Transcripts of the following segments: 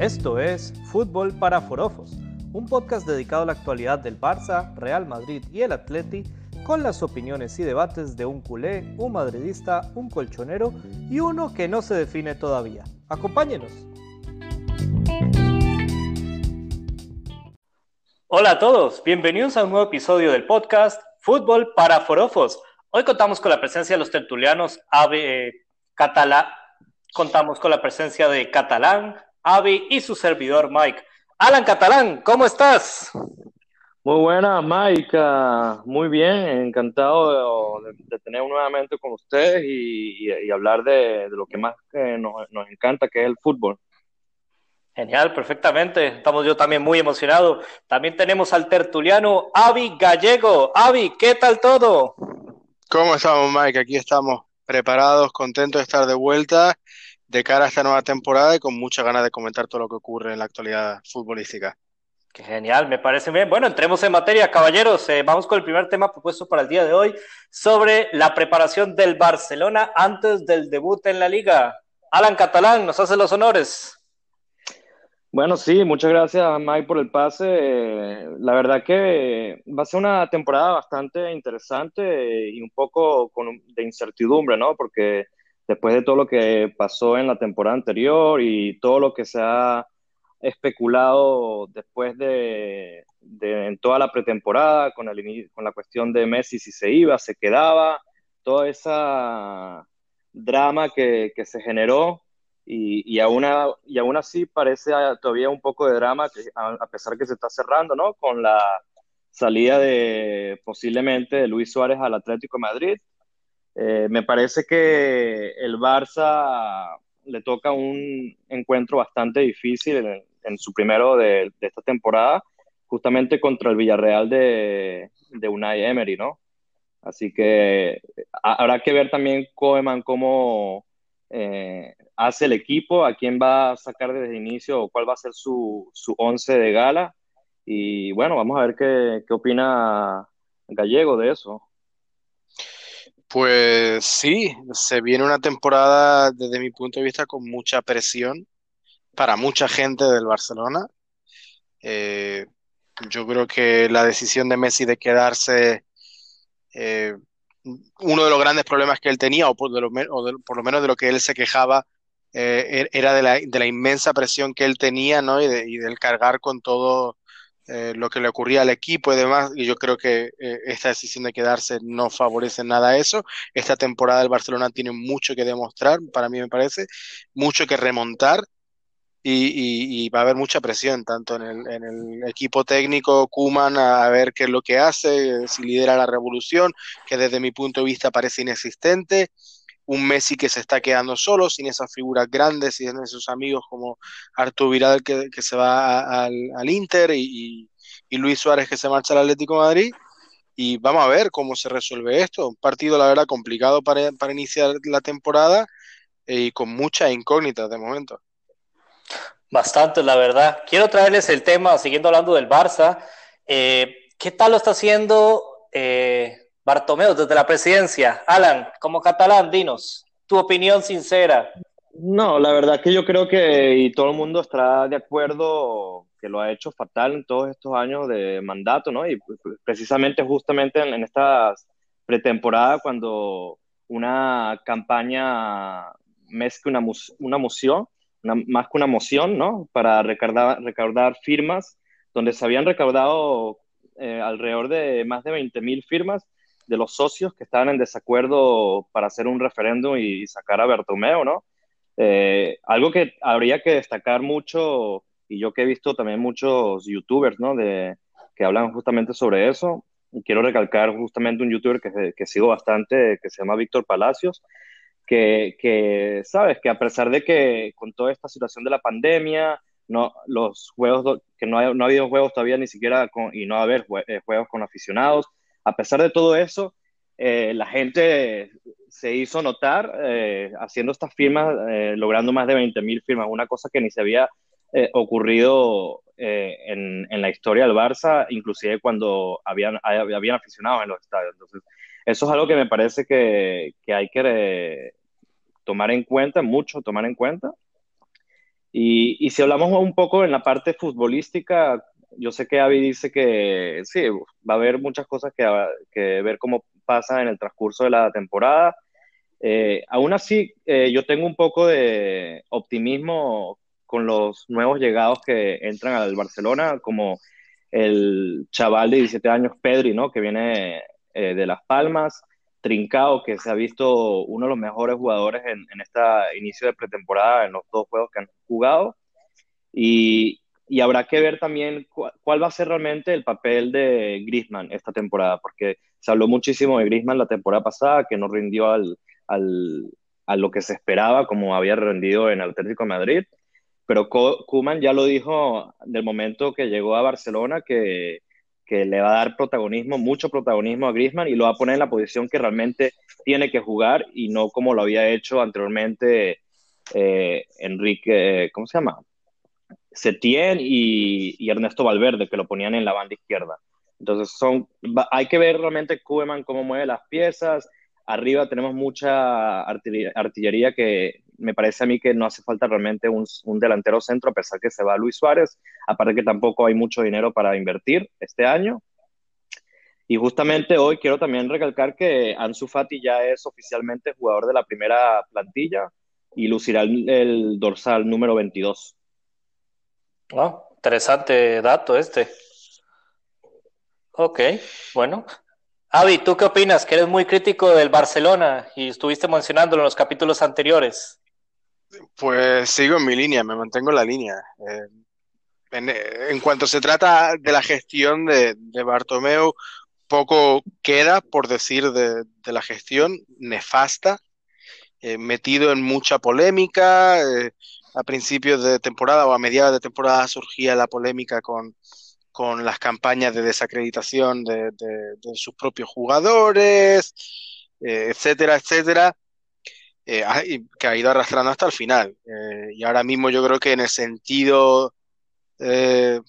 Esto es Fútbol para Forofos, un podcast dedicado a la actualidad del Barça, Real Madrid y el Atleti, con las opiniones y debates de un culé, un madridista, un colchonero y uno que no se define todavía. Acompáñenos. Hola a todos, bienvenidos a un nuevo episodio del podcast Fútbol para Forofos. Hoy contamos con la presencia de los tertulianos Ave eh, Catalá, contamos con la presencia de Catalán, Avi y su servidor Mike. Alan Catalán, ¿cómo estás? Muy buena, Mike. Ah, muy bien, encantado de, tener nuevamente con ustedes y, hablar de, lo que más eh, nos, encanta, que es el fútbol. Genial, perfectamente. Estamos yo también muy emocionado. También tenemos al tertuliano Avi Gallego. Avi, ¿qué tal todo? ¿Cómo estamos, Mike? Aquí estamos preparados, contentos de estar de vuelta de cara a esta nueva temporada y con muchas ganas de comentar todo lo que ocurre en la actualidad futbolística. Qué genial, me parece bien. Bueno, entremos en materia, caballeros. Eh, vamos con el primer tema propuesto para el día de hoy sobre la preparación del Barcelona antes del debut en la liga. Alan Catalán, nos hace los honores. Bueno, sí, muchas gracias Mike por el pase. Eh, la verdad que va a ser una temporada bastante interesante y un poco con, de incertidumbre, ¿no? Porque después de todo lo que pasó en la temporada anterior y todo lo que se ha especulado después de, en toda la pretemporada con, el, con la cuestión de Messi si se iba, se quedaba, toda esa drama que, que se generó y, y, aún, así parece todavía un poco de drama a, pesar que se está cerrando, ¿no? Con la salida de posiblemente de Luis Suárez al Atlético de Madrid eh, me parece que el Barça le toca un encuentro bastante difícil en, su primero de, esta temporada, justamente contra el Villarreal de, Unai Emery, ¿no? Así que habrá que ver también Koeman cómo eh, hace el equipo, a quién va a sacar desde el inicio o cuál va a ser su, su once de gala. Y bueno, vamos a ver qué, qué opina Gallego de eso. Pues sí, se viene una temporada desde mi punto de vista con mucha presión para mucha gente del Barcelona. Eh, yo creo que la decisión de Messi de quedarse, eh, uno de los grandes problemas que él tenía, o por, lo, menos de lo que él se quejaba, eh, er, era de la, de la, inmensa presión que él tenía, ¿no? Y, de, y del cargar con todo eh, lo que le ocurría al equipo y demás, y yo creo que eh, esta decisión de quedarse no favorece nada eso. Esta temporada el Barcelona tiene mucho que demostrar, para mí me parece, mucho que remontar. Y, va a haber mucha presión, tanto en el, en el equipo técnico, Kuman, a, ver qué es lo que hace, si lidera la revolución, que desde mi punto de vista parece inexistente, un Messi que se está quedando solo, sin esas figuras grandes, sin esos amigos como Arturo Vidal que, se va al, Inter y, Luis Suárez que se marcha al Atlético Madrid. Y vamos a ver cómo se resuelve esto. Un partido, la verdad, complicado para, iniciar la temporada eh, y con muchas incógnitas de momento. Bastante, la verdad. Quiero traerles el tema, siguiendo hablando del Barça. Eh, ¿Qué tal lo está haciendo eh, Bartomeu, desde la presidencia. Alan, como catalán, dinos tu opinión sincera. No, la verdad que yo creo que y todo el mundo estará de acuerdo que lo ha hecho fatal en todos estos años de mandato, ¿no? Y precisamente justamente en, esta pretemporada cuando una campaña más que una, una moción, más que una moción, ¿no? Para recaudar, recaudar firmas, donde se habían recaudado eh, alrededor de más de 20 mil firmas de los socios que estaban en desacuerdo para hacer un referéndum y sacar a Bertomeo, ¿no? Eh, algo que habría que destacar mucho, y yo que he visto también muchos youtubers, ¿no? De, que hablan justamente sobre eso, quiero recalcar justamente un youtuber que, sigo bastante, que se llama Víctor Palacios, que, sabes, que a pesar de que con toda esta situación de la pandemia, no, los juegos, que no ha, no ha habido juegos todavía ni siquiera, y no va a haber eh, juegos con aficionados, a pesar de todo eso, eh, la gente se hizo notar eh, haciendo estas firmas, eh, logrando más de 20 mil firmas, una cosa que ni se había ocurrido en, la historia del Barça, inclusive cuando habían, habían aficionados en los estadios. Entonces, eso es algo que me parece que, hay que tomar en cuenta, mucho tomar en cuenta. Y si hablamos un poco en la parte futbolística, yo sé que Avi dice que sí, va a haber muchas cosas que, ver cómo pasa en el transcurso de la temporada. Eh, aún así, eh, yo tengo un poco de optimismo con los nuevos llegados que entran al Barcelona, como el chaval de 17 años, Pedri, ¿no? que viene eh, de Las Palmas, Trincao, que se ha visto uno de los mejores jugadores en, en este inicio de pretemporada en los dos juegos que han jugado. Y, y habrá que ver también cuál va a ser realmente el papel de Griezmann esta temporada, porque se habló muchísimo de Griezmann la temporada pasada, que no rindió al, al, a lo que se esperaba, como había rendido en Atlético de Madrid, pero Kuman ya lo dijo del momento que llegó a Barcelona, que, que le va a dar protagonismo, mucho protagonismo a Griezmann y lo va a poner en la posición que realmente tiene que jugar y no como lo había hecho anteriormente eh, Enrique, ¿cómo se llama? Setién y, Ernesto Valverde, que lo ponían en la banda izquierda. Entonces, son, hay que ver realmente Koeman cómo mueve las piezas. Arriba tenemos mucha artillería, que me parece a mí que no hace falta realmente un, delantero centro, a pesar que se va Luis Suárez. Aparte que tampoco hay mucho dinero para invertir este año. Y justamente hoy quiero también recalcar que Ansu Fati ya es oficialmente jugador de la primera plantilla y lucirá el dorsal número 22. Ah, interesante dato este. Ok, bueno. Avi, ¿tú qué opinas? Que eres muy crítico del Barcelona y estuviste mencionándolo en los capítulos anteriores. Pues sigo en mi línea, me mantengo en la línea. Eh, en, cuanto se trata de la gestión de, de Bartomeu, poco queda por decir de, la gestión nefasta, eh, metido en mucha polémica. Eh, a principios de temporada o a mediados de temporada surgía la polémica con, con las campañas de desacreditación de, sus propios jugadores, eh, etcétera, etcétera, eh, que ha ido arrastrando hasta el final. Eh, y ahora mismo yo creo que en el sentido de,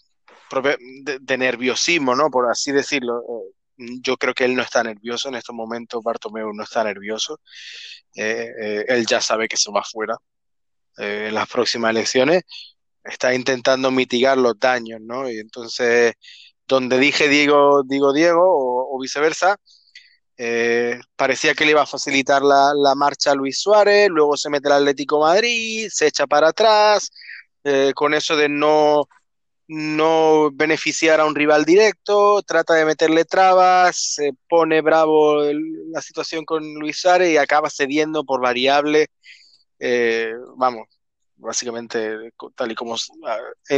nerviosismo, ¿no? Por así decirlo, yo creo que él no está nervioso en estos momentos, Bartomeu no está nervioso, él ya sabe que se va fuera eh, en las próximas elecciones, está intentando mitigar los daños, ¿no? Y entonces, donde dije Diego, digo Diego o, viceversa, eh, parecía que le iba a facilitar la, marcha a Luis Suárez, luego se mete el Atlético Madrid, se echa para atrás, eh, con eso de no, no beneficiar a un rival directo, trata de meterle trabas, se pone bravo la situación con Luis Suárez y acaba cediendo por variable eh, vamos, básicamente tal y como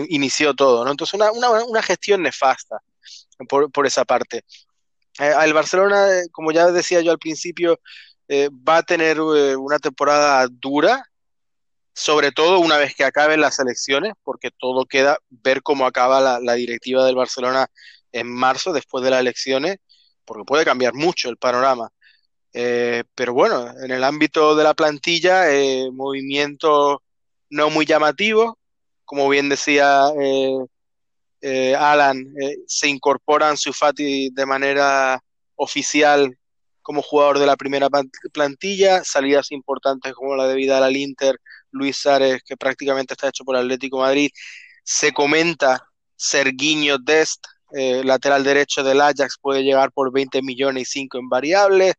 inició todo, ¿no? Entonces, una, una, una gestión nefasta por, por esa parte. Eh, el Barcelona, eh, como ya decía yo al principio, va a tener una temporada dura, sobre todo una vez que acaben las elecciones, porque todo queda ver cómo acaba la, la directiva del Barcelona en marzo, después de las elecciones, porque puede cambiar mucho el panorama. Eh, pero bueno, en el ámbito de la plantilla, eh, movimiento no muy llamativo, como bien decía eh, Alan, se incorporan Sufati de manera oficial como jugador de la primera plantilla, salidas importantes como la de Vidal al Inter, Luis Sárez, que prácticamente está hecho por Atlético Madrid, se comenta Serguiño Dest, lateral derecho del Ajax, puede llegar por 20 millones y 5 en variables.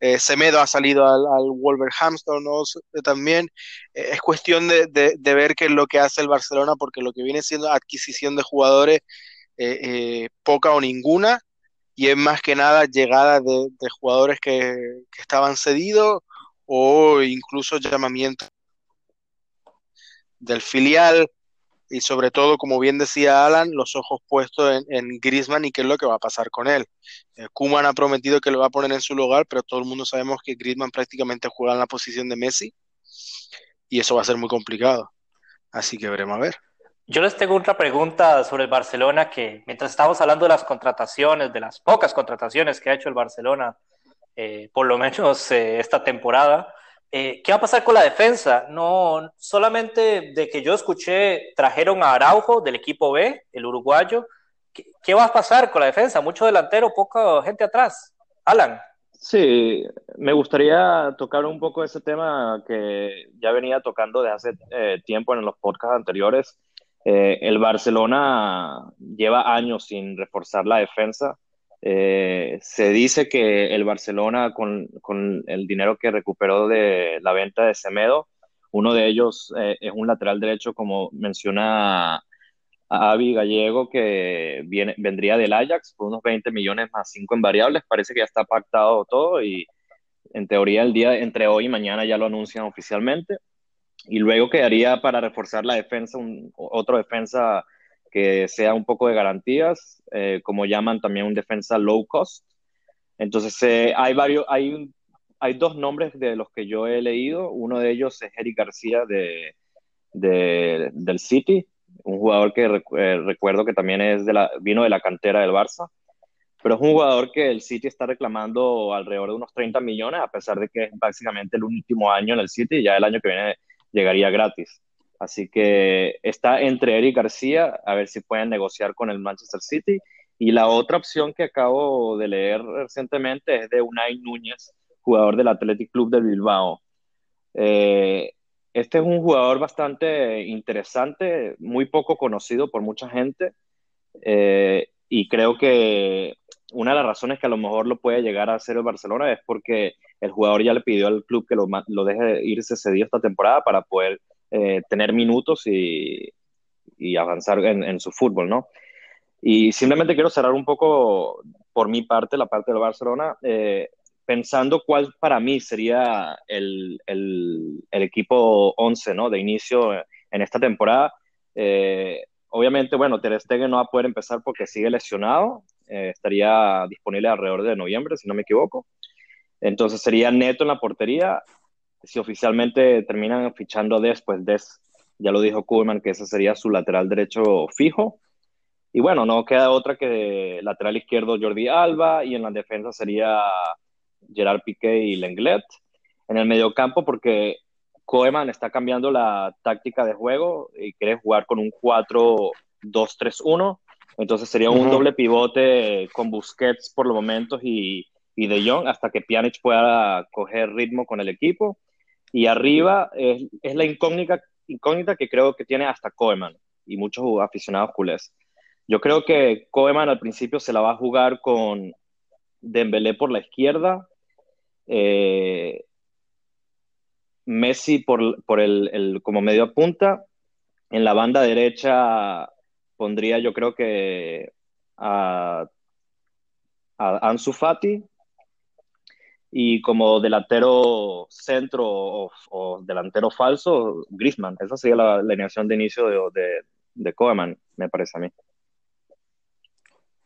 Eh, Semedo ha salido al, Wolverhampton ¿no? también. Eh, es cuestión de, ver qué es lo que hace el Barcelona, porque lo que viene siendo adquisición de jugadores, eh, poca o ninguna, y es más que nada llegada de, jugadores que, que, estaban cedidos o incluso llamamiento del filial y sobre todo, como bien decía Alan, los ojos puestos en, en Griezmann y qué es lo que va a pasar con él. Eh, Kuman ha prometido que lo va a poner en su lugar, pero todo el mundo sabemos que Griezmann prácticamente juega en la posición de Messi y eso va a ser muy complicado. Así que veremos a ver. Yo les tengo otra pregunta sobre el Barcelona que mientras estamos hablando de las contrataciones, de las pocas contrataciones que ha hecho el Barcelona, eh, por lo menos eh, esta temporada, eh, ¿Qué va a pasar con la defensa? No, solamente de que yo escuché, trajeron a Araujo del equipo B, el uruguayo. ¿Qué, va a pasar con la defensa? Mucho delantero, poca gente atrás. Alan. Sí, me gustaría tocar un poco ese tema que ya venía tocando desde hace eh, tiempo en los podcasts anteriores. Eh, el Barcelona lleva años sin reforzar la defensa. Eh, se dice que el Barcelona, con, con, el dinero que recuperó de la venta de Semedo, uno de ellos es un lateral derecho, como menciona Avi Gallego, que vendría del Ajax por unos 20 millones más 5 en variables. Parece que ya está pactado todo y en teoría el día entre hoy y mañana ya lo anuncian oficialmente. Y luego quedaría para reforzar la defensa, un, otro defensa que sea un poco de garantías, eh, como llaman también un defensa low cost. Entonces eh, hay varios, hay, hay dos nombres de los que yo he leído. Uno de ellos es Eric García de, de del City, un jugador que eh, recuerdo que también es de la, vino de la cantera del Barça, pero es un jugador que el City está reclamando alrededor de unos 30 millones, a pesar de que es básicamente el último año en el City y ya el año que viene llegaría gratis. Así que está entre Eric García, a ver si pueden negociar con el Manchester City. Y la otra opción que acabo de leer recientemente es de Unai Núñez, jugador del Athletic Club de Bilbao. Eh, este es un jugador bastante interesante, muy poco conocido por mucha gente, eh, y creo que una de las razones que a lo mejor lo puede llegar a hacer el Barcelona es porque el jugador ya le pidió al club que lo, lo deje irse cedido esta temporada para poder eh, tener minutos y, y avanzar en, en, su fútbol, ¿no? Y simplemente quiero cerrar un poco por mi parte, la parte del Barcelona. Eh, pensando cuál para mí sería el, el, el equipo 11 ¿no? de inicio en esta temporada. Eh, obviamente, bueno, Ter Stegen no va a poder empezar porque sigue lesionado. Eh, estaría disponible alrededor de noviembre, si no me equivoco. Entonces sería Neto en la portería. Si oficialmente terminan fichando a Des, pues Des, ya lo dijo Koeman, que ese sería su lateral derecho fijo. Y bueno, no queda otra que lateral izquierdo Jordi Alba y en la defensa sería Gerard Piqué y Lenglet. En el mediocampo, porque Koeman está cambiando la táctica de juego y quiere jugar con un 4-2-3-1. Entonces sería un uh -huh. doble pivote con Busquets por los momentos y, y De Jong hasta que Pjanic pueda coger ritmo con el equipo. Y arriba es, la incógnita, incógnita que creo que tiene hasta Koeman y muchos aficionados culés. Yo creo que Koeman al principio se la va a jugar con Dembélé por la izquierda, eh, Messi por, por el, como medio punta. En la banda derecha pondría yo creo que a, a Ansu Fati y como delantero centro o, o, delantero falso, Griezmann. Esa sería la, la alineación de inicio de, de, de Koeman, me parece a mí.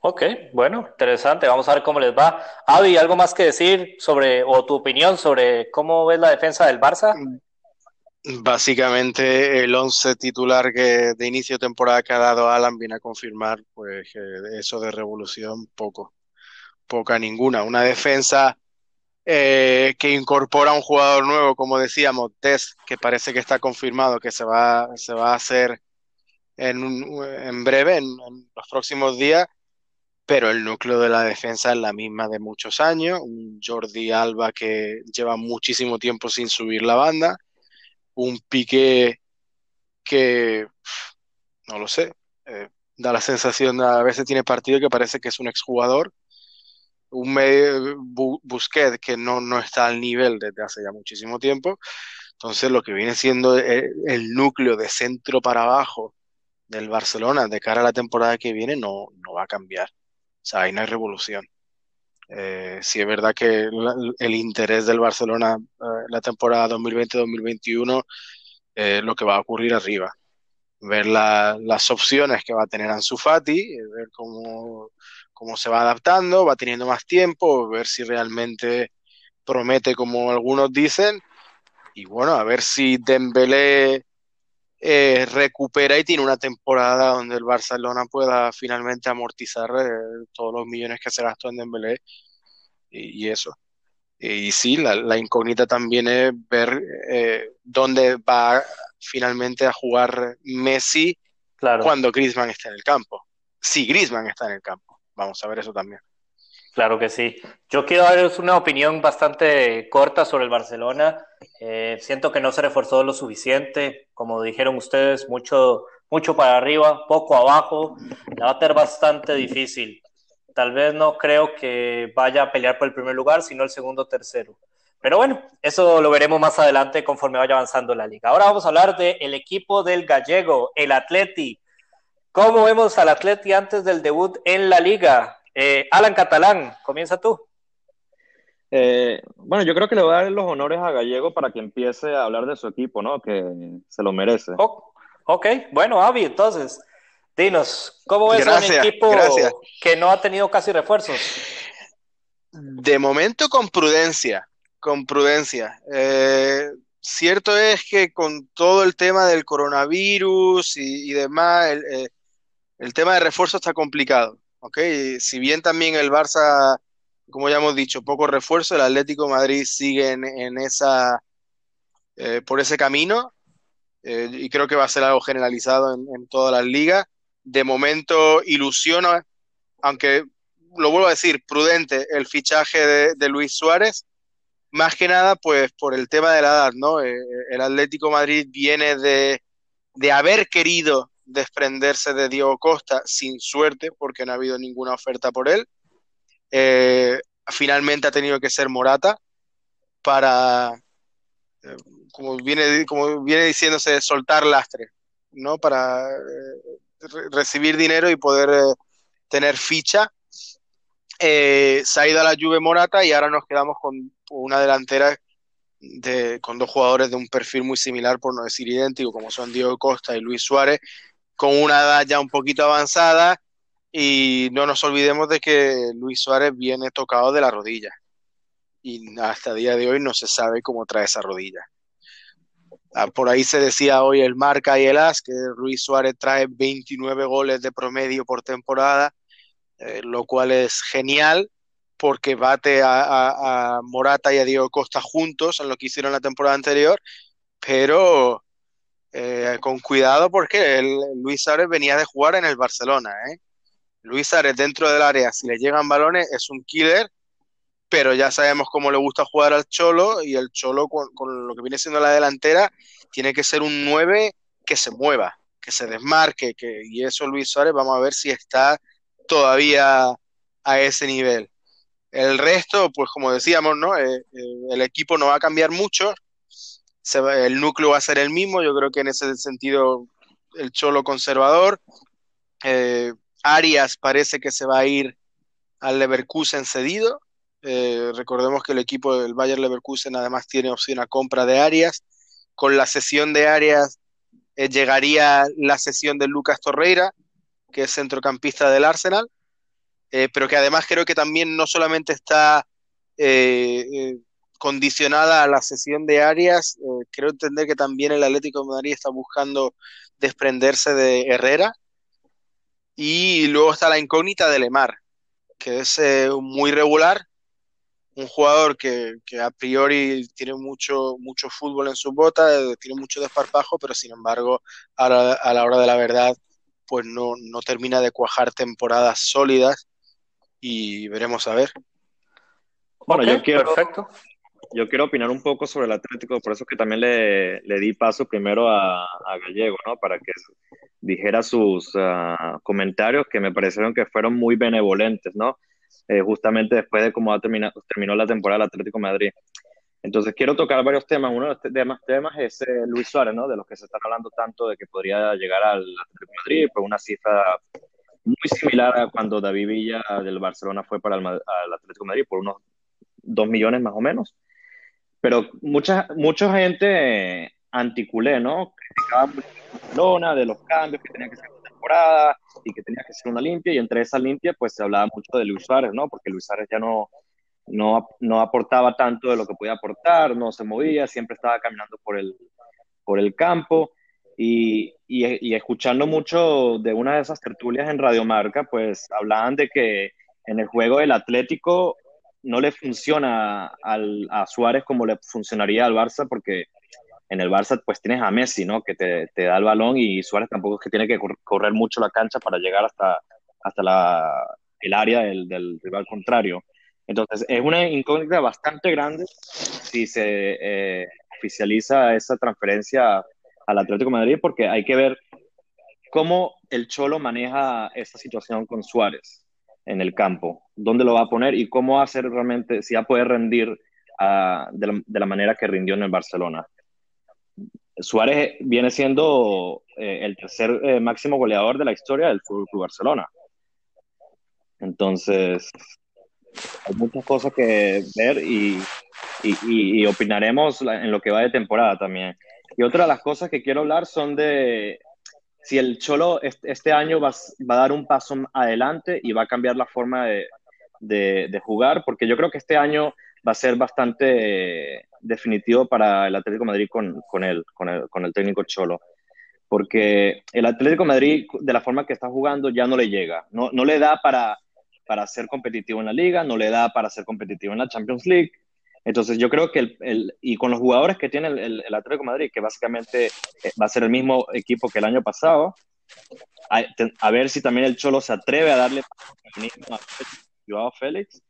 Ok, bueno, interesante. Vamos a ver cómo les va. Avi, ¿algo más que decir sobre, o tu opinión sobre cómo ves la defensa del Barça? Básicamente el 11 titular que de inicio de temporada que ha dado Alan viene a confirmar pues eso de revolución poco, poca ninguna. Una defensa eh, que incorpora un jugador nuevo, como decíamos, Tess, que parece que está confirmado que se va, se va a hacer en, en breve, en, en los próximos días pero el núcleo de la defensa es la misma de muchos años, un Jordi Alba que lleva muchísimo tiempo sin subir la banda, un Pique que, no lo sé, eh, da la sensación, a veces tiene partido que parece que es un exjugador, un medio, Bu que no, no está al nivel desde hace ya muchísimo tiempo, entonces lo que viene siendo el, el núcleo de centro para abajo del Barcelona de cara a la temporada que viene no, no va a cambiar. O sea, ahí no hay revolución. Eh, sí es verdad que el interés del Barcelona eh, la temporada 2020-2021 eh, lo que va a ocurrir arriba. Ver la, las opciones que va a tener Ansu Fati, eh, ver cómo, cómo se va adaptando, va teniendo más tiempo, ver si realmente promete como algunos dicen. Y bueno, a ver si Dembélé eh, recupera y tiene una temporada donde el Barcelona pueda finalmente amortizar eh, todos los millones que se gastó en Dembélé y, y eso. Y sí, la, la, incógnita también es ver eh, dónde va finalmente a jugar Messi claro. cuando Griezmann está en el campo. Si Griezmann está en el campo, vamos a ver eso también. Claro que sí. Yo quiero darles una opinión bastante corta sobre el Barcelona. Eh, siento que no se reforzó lo suficiente, como dijeron ustedes, mucho, mucho para arriba, poco abajo. La va a tener bastante difícil. Tal vez no creo que vaya a pelear por el primer lugar, sino el segundo o tercero. Pero bueno, eso lo veremos más adelante conforme vaya avanzando la liga. Ahora vamos a hablar del equipo del gallego, el Atleti. ¿Cómo vemos al Atleti antes del debut en la liga? Eh, Alan Catalán, comienza tú. Eh, bueno, yo creo que le voy a dar los honores a Gallego para que empiece a hablar de su equipo, ¿no? Que se lo merece. ok, bueno, Avi, entonces, dinos, ¿cómo ves un equipo que no ha tenido casi refuerzos? De momento con prudencia, con prudencia. Eh, cierto es que con todo el tema del coronavirus y, demás, el, el, tema de refuerzo está complicado. Si bien también el Barça, como ya hemos dicho, poco refuerzo, el Atlético Madrid sigue en, esa, eh, por ese camino eh, y creo que va a ser algo generalizado en, todas las ligas. De momento ilusiona, aunque lo vuelvo a decir, prudente el fichaje de Luis Suárez más que nada, pues por el tema de la edad, ¿no? Eh, el Atlético Madrid viene de, haber querido desprenderse de Diego Costa sin suerte, porque no ha habido ninguna oferta por él. Eh, finalmente ha tenido que ser Morata para, eh, como, viene, como viene diciéndose, soltar lastre, ¿no? Para recibir dinero y poder tener ficha. se ha ido a la Juve Morata y ahora nos quedamos con una delantera de, con dos jugadores de un perfil muy similar, por no decir idéntico, como son Diego Costa y Luis Suárez, con una edad ya un poquito avanzada. Y no nos olvidemos de que Luis Suárez viene tocado de la rodilla. Y hasta día de hoy no se sabe cómo trae esa rodilla. Ah, por ahí se decía hoy el marca y el as que Luis Suárez trae 29 goles de promedio por temporada, eh, lo cual es genial porque bate a, Morata y a Diego Costa juntos en lo que hicieron la temporada anterior, pero eh, con cuidado porque el, Luis Suárez venía de jugar en el Barcelona. ¿eh? Luis Suárez dentro del área, si le llegan balones, es un killer, pero ya sabemos cómo le gusta jugar al Cholo y el Cholo con, lo que viene siendo la delantera tiene que ser un 9 que se mueva, que se desmarque, que, y eso Luis Suárez vamos a ver si está todavía a ese nivel. El resto, pues como decíamos, ¿no? Eh, eh, el equipo no va a cambiar mucho, el núcleo va a ser el mismo, yo creo que en ese sentido el Cholo conservador. Eh, Arias parece que se va a ir al Leverkusen cedido. recordemos que el equipo del Bayern Leverkusen además tiene opción a compra de Arias. Con la sesión de Arias llegaría la sesión de Lucas Torreira, que es centrocampista del Arsenal. Eh, pero que además creo que también no solamente está eh, eh, condicionada a la sesión de Arias, creo entender que también el Atlético de Madrid está buscando desprenderse de Herrera. Y luego está la incógnita de Lemar, que es muy regular, un jugador que, a priori tiene mucho, mucho fútbol en su bota, tiene mucho desparpajo, pero sin embargo, a la, hora de la verdad, pues no, no termina de cuajar temporadas sólidas y veremos a ver. Bueno, yo quiero, perfecto. Yo quiero opinar un poco sobre el Atlético, por eso que también le, le di paso primero a, Gallego, ¿no? Para que dijera sus ah, comentarios que me parecieron que fueron muy benevolentes, ¿no? Eh, justamente después de cómo terminado, terminó la temporada del Atlético Madrid. Entonces quiero tocar varios temas. Uno de los temas, temas es eh, Luis Suárez, ¿no? De los que se están hablando tanto de que podría llegar al Atlético Madrid por una cifra muy similar a cuando David Villa del Barcelona fue para el, Atlético de Madrid, por unos 2 millones más o menos. Pero mucha, mucha gente anticulé, ¿no? Criticaba mucho de los cambios que tenía que ser una temporada y que tenía que ser una limpia, y entre esa limpia, pues se hablaba mucho de Luis Suárez, ¿no? Porque Luis Suárez ya no, no, no aportaba tanto de lo que podía aportar, no se movía, siempre estaba caminando por el, por el campo. Y, y, escuchando mucho de una de esas tertulias en Radiomarca, pues hablaban de que en el juego del Atlético no le funciona al, a Suárez como le funcionaría al Barça, porque en el Barça pues tienes a Messi, ¿no? Que te, te da el balón y Suárez tampoco es que tiene que correr mucho la cancha para llegar hasta, hasta, la, el área del, rival contrario. Entonces, es una incógnita bastante grande si se eh, oficializa esa transferencia al Atlético Madrid, porque hay que ver cómo el Cholo maneja esta situación con Suárez en el campo, dónde lo va a poner y cómo va a hacer realmente, si va a poder rendir uh, de, la, de, la, manera que rindió en el Barcelona. Suárez viene siendo eh, el tercer eh, máximo goleador de la historia del Fútbol Club Barcelona. Entonces, hay muchas cosas que ver y, y, y, opinaremos en lo que va de temporada también. Y otra de las cosas que quiero hablar son de si el Cholo este año va, a dar un paso adelante y va a cambiar la forma de, jugar, porque yo creo que este año va a ser bastante definitivo para el Atlético Madrid con, él, con el técnico Cholo. Porque el Atlético Madrid, de la forma que está jugando, ya no le llega. No, no le da para, para ser competitivo en la liga, no le da para ser competitivo en la Champions League. Entonces yo creo que el, el y con los jugadores que tiene el, el, Atlético Madrid, que básicamente eh, va a ser el mismo equipo que el año pasado, a, a ver si también el Cholo se atreve a darle a Joao Félix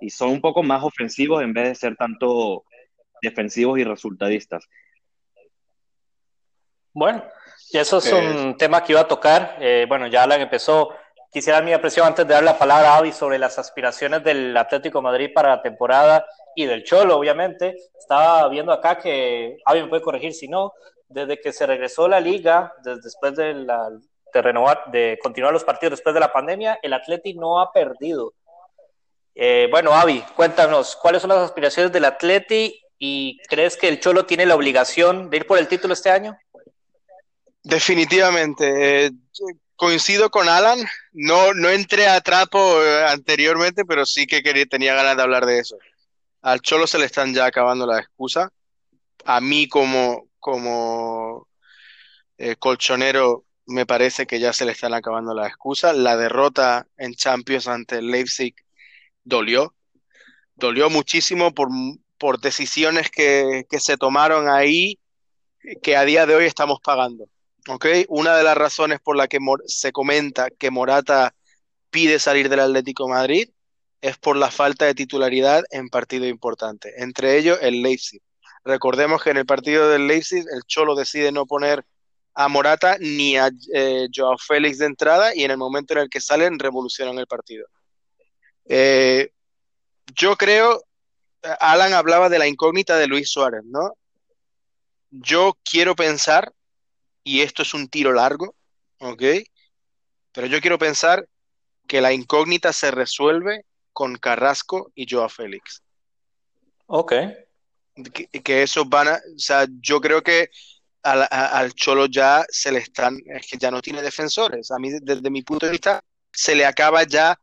y son un poco más ofensivos en vez de ser tanto defensivos y resultadistas. Bueno, y eso es un tema que iba a tocar. Eh, bueno, ya Alan empezó quisiera mi apreciación antes de dar la palabra a Avi sobre las aspiraciones del Atlético Madrid para la temporada y del Cholo, obviamente. Estaba viendo acá que Avi me puede corregir si no, desde que se regresó la liga, después de, la, de renovar, de continuar los partidos después de la pandemia, el Atlético no ha perdido. Eh, bueno, Avi, cuéntanos, ¿cuáles son las aspiraciones del Atlético y crees que el Cholo tiene la obligación de ir por el título este año? Definitivamente. Eh, coincido con Alan, no, no entré a trapo eh, anteriormente, pero sí que quería, tenía ganas de hablar de eso. Al Cholo se le están ya acabando las excusas. A mí como, como eh, colchonero me parece que ya se le están acabando las excusas. La derrota en Champions ante Leipzig dolió. Dolió muchísimo por, por decisiones que, que se tomaron ahí que a día de hoy estamos pagando. Okay. Una de las razones por la que se comenta que Morata pide salir del Atlético Madrid es por la falta de titularidad en partido importante, entre ellos el Leipzig. Recordemos que en el partido del Leipzig el Cholo decide no poner a Morata ni a eh, Joao Félix de entrada y en el momento en el que salen revolucionan el partido. Eh, yo creo, Alan hablaba de la incógnita de Luis Suárez, ¿no? Yo quiero pensar y esto es un tiro largo, ¿ok? Pero yo quiero pensar que la incógnita se resuelve con Carrasco y Joao Félix. Ok. Que, que eso van a, o sea, yo creo que al, al, Cholo ya se le están, es que ya no tiene defensores. A mí, desde mi punto de vista, se le acaba ya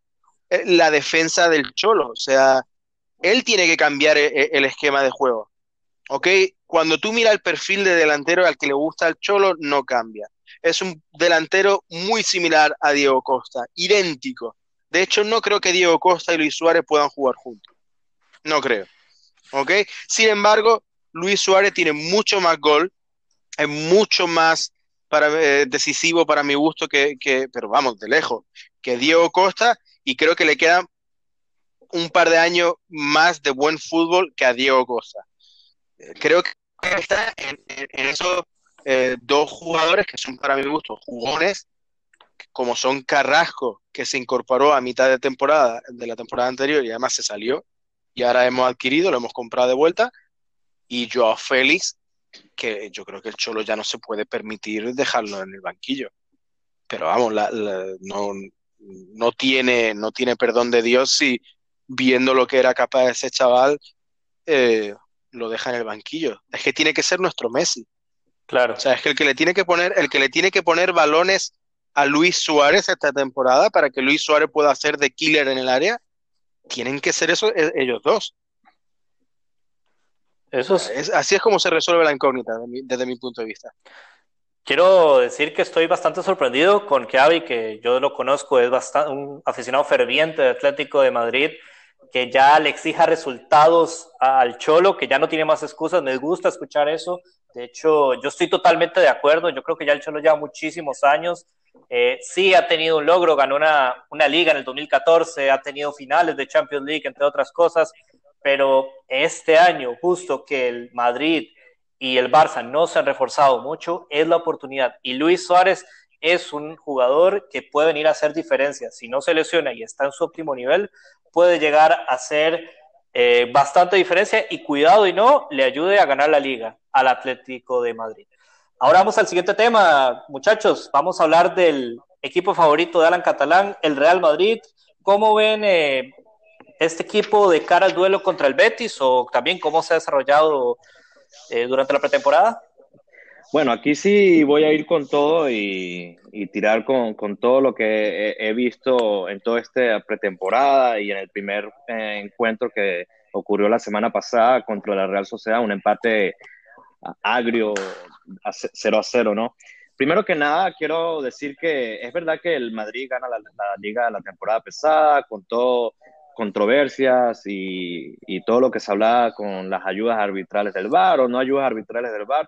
eh, la defensa del Cholo. O sea, él tiene que cambiar el, e, el esquema de juego. ¿Ok? Cuando tú miras el perfil de delantero al que le gusta el Cholo, no cambia. Es un delantero muy similar a Diego Costa, idéntico. De hecho, no creo que Diego Costa y Luis Suárez puedan jugar juntos. No creo. ¿Ok? Sin embargo, Luis Suárez tiene mucho más gol, es mucho más para, eh, decisivo para mi gusto que, que, pero vamos, de lejos, que Diego Costa y creo que le quedan un par de años más de buen fútbol que a Diego Costa creo que está en, en esos eh, dos jugadores que son para mi gusto jugones, como son Carrasco, que se incorporó a mitad de temporada, de la temporada anterior y además se salió, y ahora hemos adquirido, lo hemos comprado de vuelta, y Joao Félix, que yo creo que el Cholo ya no se puede permitir dejarlo en el banquillo. Pero vamos, no, no, tiene, no tiene perdón de Dios si viendo lo que era capaz de ese chaval, eh, lo deja en el banquillo. Es que tiene que ser nuestro Messi. Claro. O sea, es que el que le tiene que poner, el que le tiene que poner balones a Luis Suárez esta temporada para que Luis Suárez pueda hacer de killer en el área, tienen que ser eso, e, ellos dos. Eso es... es así es como se resuelve la incógnita desde mi, desde mi punto de vista. Quiero decir que estoy bastante sorprendido con que Avi, que yo lo conozco, es bastante, un aficionado ferviente de Atlético de Madrid, que ya le exija resultados al Cholo, que ya no tiene más excusas. Me gusta escuchar eso. De hecho, yo estoy totalmente de acuerdo. Yo creo que ya el Cholo lleva muchísimos años Eh, sí ha tenido un logro, ganó una, una liga en el 2014, ha tenido finales de Champions League, entre otras cosas, pero este año, justo que el Madrid y el Barça no se han reforzado mucho, es la oportunidad. Y Luis Suárez es un jugador que puede venir a hacer diferencia. Si no se lesiona y está en su óptimo nivel, puede llegar a hacer eh, bastante diferencia y cuidado y no, le ayude a ganar la liga al Atlético de Madrid. Ahora vamos al siguiente tema, muchachos. Vamos a hablar del equipo favorito de Alan Catalán, el Real Madrid. ¿Cómo ven eh, este equipo de cara al duelo contra el Betis o también cómo se ha desarrollado eh, durante la pretemporada? Bueno, aquí sí voy a ir con todo y, tirar con, todo lo que he, visto en toda esta pretemporada y en el primer eh, encuentro que ocurrió la semana pasada contra la Real Sociedad, un empate agrio, 0 a 0, ¿no? Primero que nada, quiero decir que es verdad que el Madrid gana la, liga la temporada pesada, con todo controversias y, y, todo lo que se hablaba con las ayudas arbitrales del VAR o no ayudas arbitrales del VAR.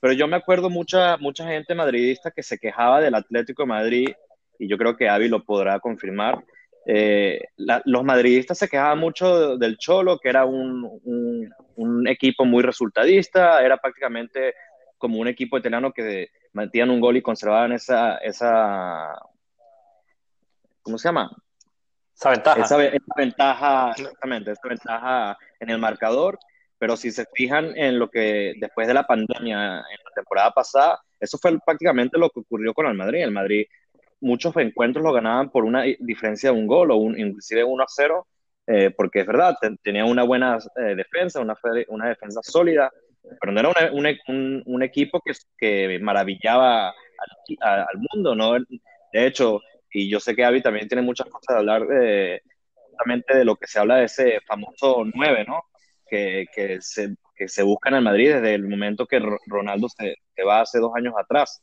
Pero yo me acuerdo mucha, mucha gente madridista que se quejaba del Atlético de Madrid, y yo creo que Avi lo podrá confirmar. Eh, los madridistas se quejaban mucho del Cholo, que era un, un, equipo muy resultadista, era prácticamente como un equipo italiano que metían un gol y conservaban esa, esa ¿cómo se llama? Esa ventaja. Esa, esa ventaja, exactamente, esa ventaja en el marcador pero si se fijan en lo que después de la pandemia, en la temporada pasada, eso fue prácticamente lo que ocurrió con el Madrid. El Madrid, muchos encuentros lo ganaban por una diferencia de un gol o un, inclusive 1 a 0, eh, porque es verdad, tenía una buena eh, defensa, una, una defensa sólida, pero no era un, un, equipo que, que maravillaba al, mundo, ¿no? De hecho, y yo sé que Avi también tiene muchas cosas de hablar de, justamente de lo que se habla de ese famoso 9, ¿no? Que, que, se, que se busca en Madrid desde el momento que Ronaldo se, va hace dos años atrás.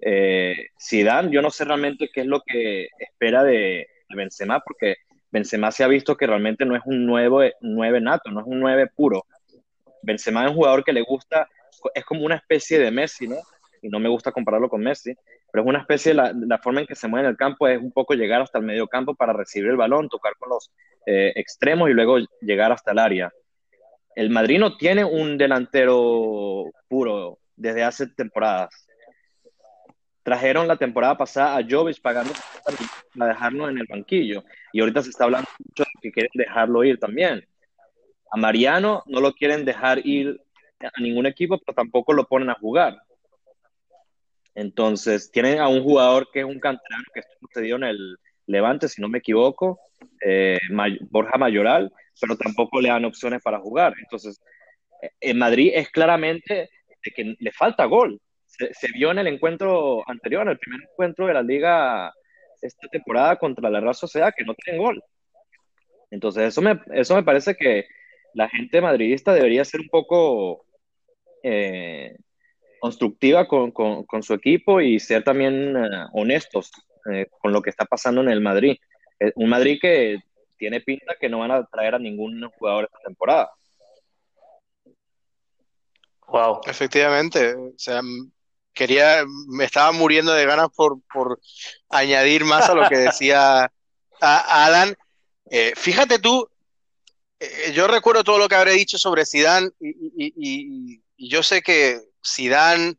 Eh, Zidane, yo no sé realmente qué es lo que espera de, Benzema, porque Benzema se ha visto que realmente no es un nuevo, nueve nato, no es un nueve puro. Benzema es un jugador que le gusta, es como una especie de Messi, ¿no? Y no me gusta compararlo con Messi, pero es una especie, la, la forma en que se mueve en el campo es un poco llegar hasta el medio campo para recibir el balón, tocar con los eh, extremos y luego llegar hasta el área el Madrid no tiene un delantero puro desde hace temporadas. Trajeron la temporada pasada a Jovic pagando para dejarlo en el banquillo. Y ahorita se está hablando mucho de que quieren dejarlo ir también. A Mariano no lo quieren dejar ir a ningún equipo, pero tampoco lo ponen a jugar. Entonces, tienen a un jugador que es un canterano que sucedió en el Levante, si no me equivoco, eh, Borja Mayoral, pero tampoco le dan opciones para jugar. Entonces, en Madrid es claramente de que le falta gol. Se, vio en el encuentro anterior, en el primer encuentro de la liga esta temporada contra la Real Sociedad, que no tiene gol. Entonces, eso me, eso me parece que la gente madridista debería ser un poco eh, constructiva con, con, su equipo y ser también eh, honestos eh, con lo que está pasando en el Madrid. un Madrid que tiene pinta que no van a traer a ningún jugador esta temporada. Wow. Efectivamente, o sea, quería, me estaba muriendo de ganas por, añadir más a lo que decía Alan. Eh, fíjate tú, eh, yo recuerdo todo lo que habré dicho sobre Zidane y, y, yo sé que Zidane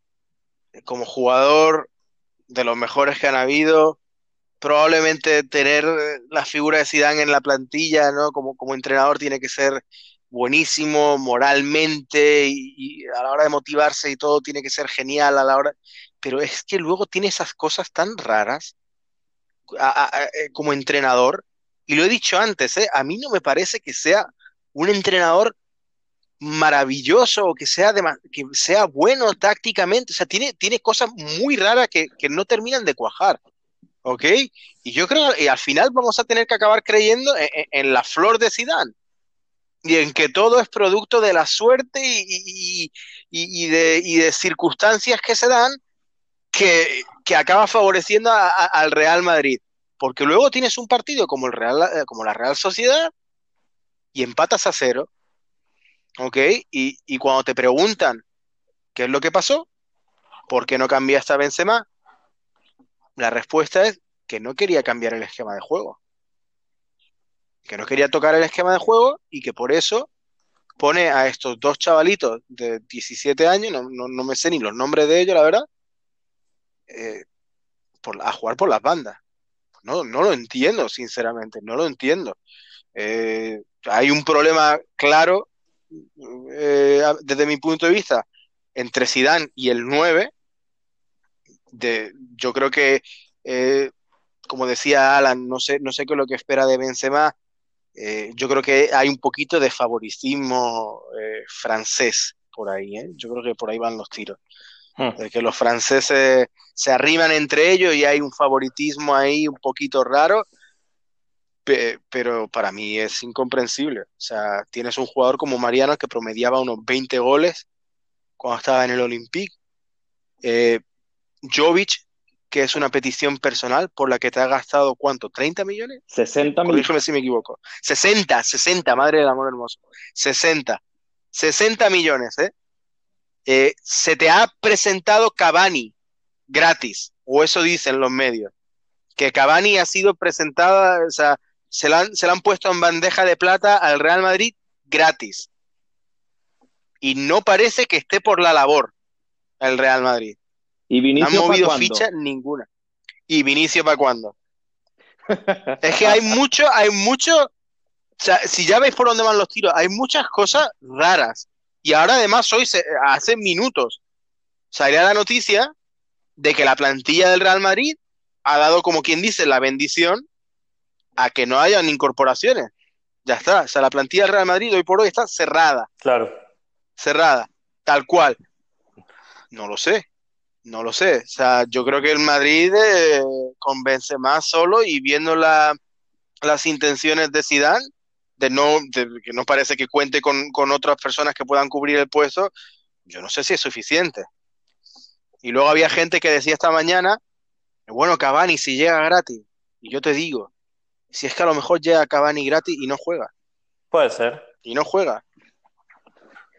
como jugador de los mejores que han habido, probablemente tener eh, la figura de Zidane en la plantilla, ¿no? Como, como entrenador tiene que ser buenísimo moralmente y, a la hora de motivarse y todo tiene que ser genial a la hora, pero es que luego tiene esas cosas tan raras eh, como entrenador, y lo he dicho antes, ¿eh? a mí no me parece que sea un entrenador maravilloso o que sea, que sea bueno tácticamente, o sea, tiene, tiene cosas muy raras que, que no terminan de cuajar. ¿Ok? Y yo creo que al final vamos a tener que acabar creyendo en, la flor de Sidán y en que todo es producto de la suerte y, de, circunstancias que se dan que, acaba favoreciendo al Real Madrid. Porque luego tienes un partido como, el Real, eh, como la Real Sociedad y empatas a cero. ¿Ok? Y, y cuando te preguntan qué es lo que pasó, ¿por qué no cambiaste a Benzema? La respuesta es que no quería cambiar el esquema de juego. Que no quería tocar el esquema de juego y que por eso pone a estos dos chavalitos de 17 años, no, me sé ni los nombres de ellos, la verdad, eh, a jugar por las bandas. No, no lo entiendo, sinceramente, no lo entiendo. Eh, hay un problema claro, eh, desde mi punto de vista, entre Zidane y el 9. De, yo creo que, como decía Alan, no sé, no sé qué es lo que espera de Benzema, eh, yo creo que hay un poquito de favoritismo eh, francés por ahí, ¿eh? yo creo que por ahí van los tiros. Hmm. De que los franceses se arriman entre ellos y hay un favoritismo ahí un poquito raro, pero para mí es incomprensible. O sea, tienes un jugador como Mariano que promediaba unos 20 goles cuando estaba en el Olympique. Jovic que es una petición personal por la que te ha gastado, ¿cuánto? ¿30 millones? 60 millones. Corrígeme si me equivoco. 60, 60, madre del amor hermoso. 60. 60 millones, ¿eh? ¿eh? Se te ha presentado Cavani gratis, o eso dicen los medios. Que Cavani ha sido presentada, o sea, se la, han, se la han puesto en bandeja de plata al Real Madrid gratis. Y no parece que esté por la labor el Real Madrid. ¿Y Vinicio han movido ficha ninguna. ¿Y Vinicio para cuándo? es que hay mucho, hay mucho. O sea, si ya veis por dónde van los tiros, hay muchas cosas raras. Y ahora además hoy, hace minutos, salía la noticia de que la plantilla del Real Madrid ha dado, como quien dice, la bendición a que no hayan incorporaciones. Ya está. O sea, la plantilla del Real Madrid hoy por hoy está cerrada. Claro. Cerrada. Tal cual. No lo sé. No lo sé. O sea, yo creo que el Madrid eh, convence más solo y viendo la, las intenciones de Zidane, de no, que no parece que cuente con, con, otras personas que puedan cubrir el puesto, yo no sé si es suficiente. Y luego había gente que decía esta mañana, bueno, Cavani si llega gratis. Y yo te digo, si es que a lo mejor llega Cavani gratis y no juega. Puede ser. Y no juega.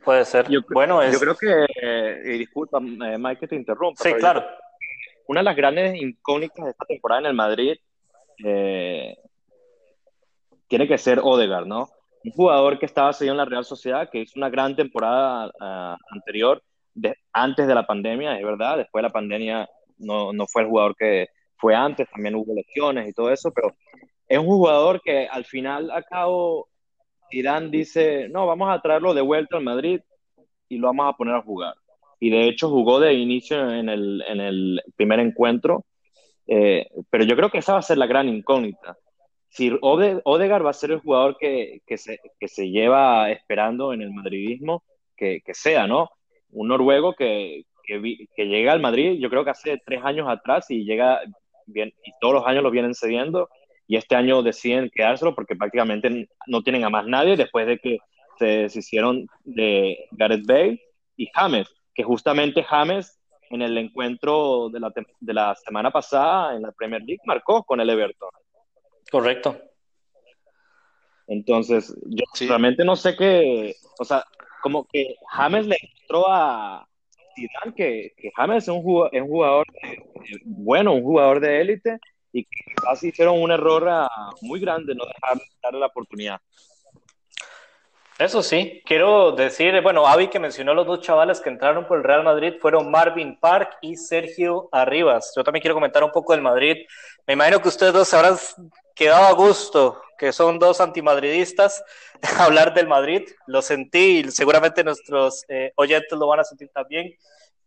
Puede ser. Yo, bueno, yo creo que, y disculpa, eh, Mike, que te interrumpa. Sí, claro. Una de las grandes incógnitas de esta temporada en el Madrid eh, tiene que ser Odegaard, ¿no? Un jugador que estaba seguido en la Real Sociedad, que hizo una gran temporada ah, anterior, de, antes de la pandemia, es verdad. Después de la pandemia no, no fue el jugador que fue antes, también hubo lesiones y todo eso, pero es un jugador que al final, a cabo, Irán dice, no, vamos a traerlo de vuelta al Madrid y lo vamos a poner a jugar. Y de hecho jugó de inicio en el, en el primer encuentro, eh, pero yo creo que esa va a ser la gran incógnita. Si Odegaard va a ser el jugador que, que, se, que se lleva esperando en el madridismo, que, que sea, ¿no? Un noruego que, que, que, llega al Madrid, yo creo que hace tres años atrás y llega bien, y todos los años lo vienen cediendo y este año deciden quedárselo porque prácticamente no tienen a más nadie después de que se deshicieron de Gareth Bale y James, que justamente James en el encuentro de la, de la semana pasada en la Premier League marcó con el Everton. Correcto. Entonces, yo realmente no sé qué, o sea, como que James le mostró a Zidane que, que James es un jugador, es un jugador bueno, un jugador de élite, y quizás hicieron un error muy grande no dejar darle la oportunidad. Eso sí, quiero decir, bueno, Avi que mencionó los dos chavales que entraron por el Real Madrid fueron Marvin Park y Sergio Arribas. Yo también quiero comentar un poco del Madrid. Me imagino que ustedes dos habrán quedado a gusto, que son dos antimadridistas, hablar del Madrid. Lo sentí y seguramente nuestros eh, oyentes lo van a sentir también.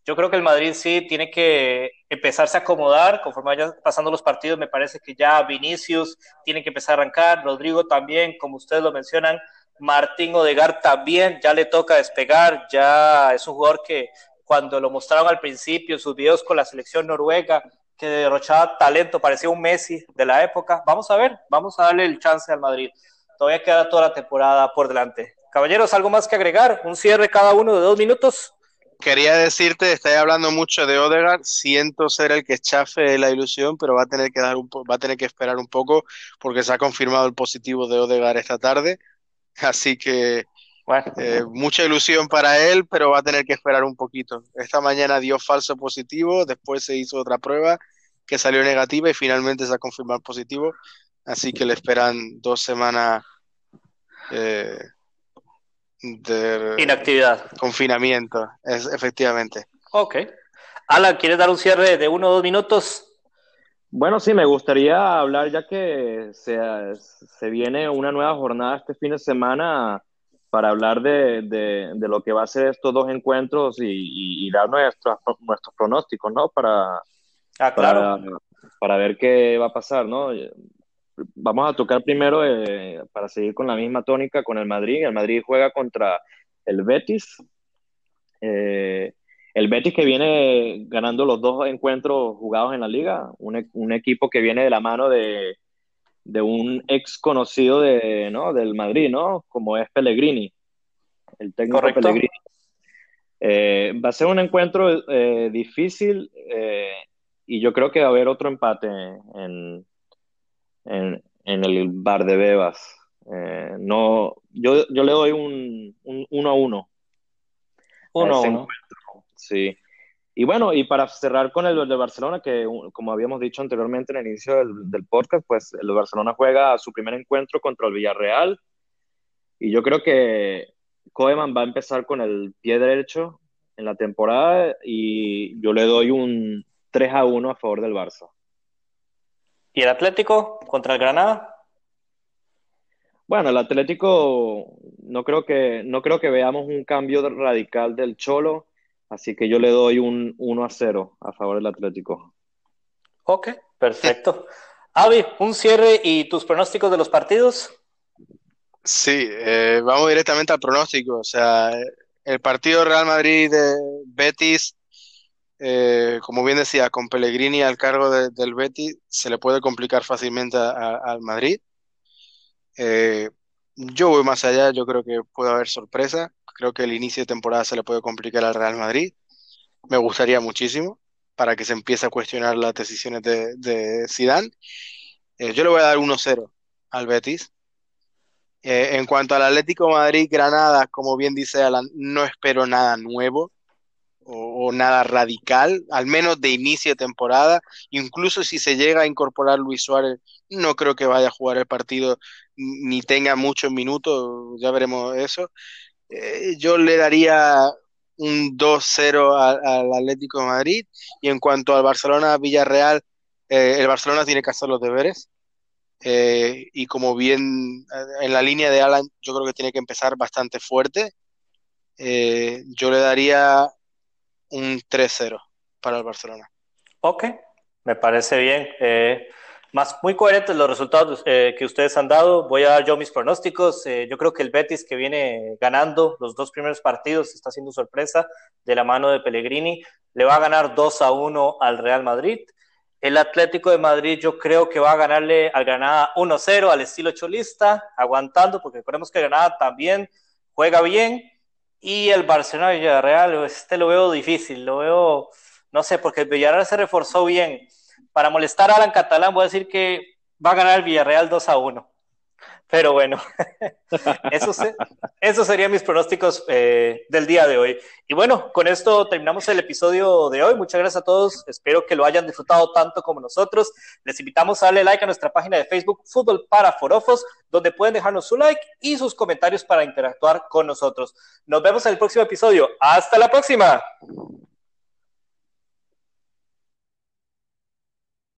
Yo creo que el Madrid sí tiene que empezarse a acomodar conforme vayan pasando los partidos. Me parece que ya Vinicius tiene que empezar a arrancar, Rodrigo también, como ustedes lo mencionan, Martín Odegar también, ya le toca despegar, ya es un jugador que cuando lo mostraron al principio, sus videos con la selección noruega, que derrochaba talento, parecía un Messi de la época. Vamos a ver, vamos a darle el chance al Madrid. Todavía queda toda la temporada por delante. Caballeros, ¿algo más que agregar? ¿Un cierre cada uno de dos minutos? Quería decirte, estáis hablando mucho de Odegaard, siento ser el que chafe la ilusión, pero va a tener que dar un va a tener que esperar un poco porque se ha confirmado el positivo de Odegaard esta tarde, así que eh, mucha ilusión para él, pero va a tener que esperar un poquito. Esta mañana dio falso positivo, después se hizo otra prueba que salió negativa y finalmente se ha confirmado positivo. Así que le esperan dos semanas eh, de inactividad. Confinamiento, es, efectivamente. Ok. Alan, ¿quieres dar un cierre de uno o dos minutos? Bueno, sí, me gustaría hablar ya que se, se viene una nueva jornada este fin de semana para hablar de, de, lo que va a ser estos dos encuentros y, dar nuestros, nuestros pronósticos, ¿no? Para, ah, claro. para, ver qué va a pasar, ¿no? Vamos a tocar primero, eh, para seguir con la misma tónica, con el Madrid. El Madrid juega contra el Betis. Eh, el Betis que viene ganando los dos encuentros jugados en la liga, un, un equipo que viene de la mano de, de un ex conocido de, ¿no? del Madrid, ¿no? Como es Pellegrini, el técnico Pellegrini. Eh, va a ser un encuentro difícil y yo creo que va a haber otro empate en, en, el bar de Bebas. no, yo, yo le doy un, un uno a uno. Uno a uno. Sí. Y bueno, y para cerrar con el de Barcelona, que como habíamos dicho anteriormente en el inicio del, podcast, pues el Barcelona juega su primer encuentro contra el Villarreal. Y yo creo que Koeman va a empezar con el pie derecho en la temporada y yo le doy un 3 a 1 a favor del Barça. ¿Y el Atlético contra el Granada? Bueno, el Atlético no creo que, no creo que veamos un cambio radical del Cholo Así que yo le doy un 1 a 0 a favor del Atlético. Ok, perfecto. Avi, un cierre y tus pronósticos de los partidos. Sí, eh, vamos directamente al pronóstico. O sea, el partido Real Madrid de Betis, eh, como bien decía, con Pellegrini al cargo del Betis, se le puede complicar fácilmente al Madrid. Eh, yo voy más allá, yo creo que puede haber sorpresa. Creo que el inicio de temporada se le puede complicar al Real Madrid. Me gustaría muchísimo para que se empiece a cuestionar las decisiones de, de Zidane. Eh, yo le voy a dar 1-0 al Betis. En cuanto al Atlético Madrid-Granada, como bien dice Alan, no espero nada nuevo o, nada radical, al menos de inicio de temporada. Incluso si se llega a incorporar Luis Suárez, no creo que vaya a jugar el partido ni tenga muchos minutos, ya veremos eso. Eh, yo le daría un 2-0 al, Atlético de Madrid. Y en cuanto al Barcelona-Villarreal, eh, el Barcelona tiene que hacer los deberes. Eh, y como bien en la línea de Alan, yo creo que tiene que empezar bastante fuerte. yo le daría un 3-0 para el Barcelona. Ok, me parece bien más muy coherentes los resultados eh, que ustedes han dado. Voy a dar yo mis pronósticos. Eh, yo creo que el Betis que viene ganando los dos primeros partidos está haciendo sorpresa de la mano de Pellegrini. Le va a ganar 2 a 1 al Real Madrid. El Atlético de Madrid yo creo que va a ganarle al Granada 1-0 al estilo cholista, aguantando, porque recordemos que Granada también juega bien. Y el Barcelona Villarreal, este lo veo difícil, lo veo, no sé, porque el Villarreal se reforzó bien para molestar a Alan Catalán, voy a decir que va a ganar el Villarreal 2 a 1. Pero bueno, esos, eso serían mis pronósticos eh, del día de hoy. Y bueno, con esto terminamos el episodio de hoy. Muchas gracias a todos. Espero que lo hayan disfrutado tanto como nosotros. Les invitamos a darle like a nuestra página de Facebook Fútbol para Forofos, donde pueden dejarnos su like y sus comentarios para interactuar con nosotros. Nos vemos en el próximo episodio. Hasta la próxima.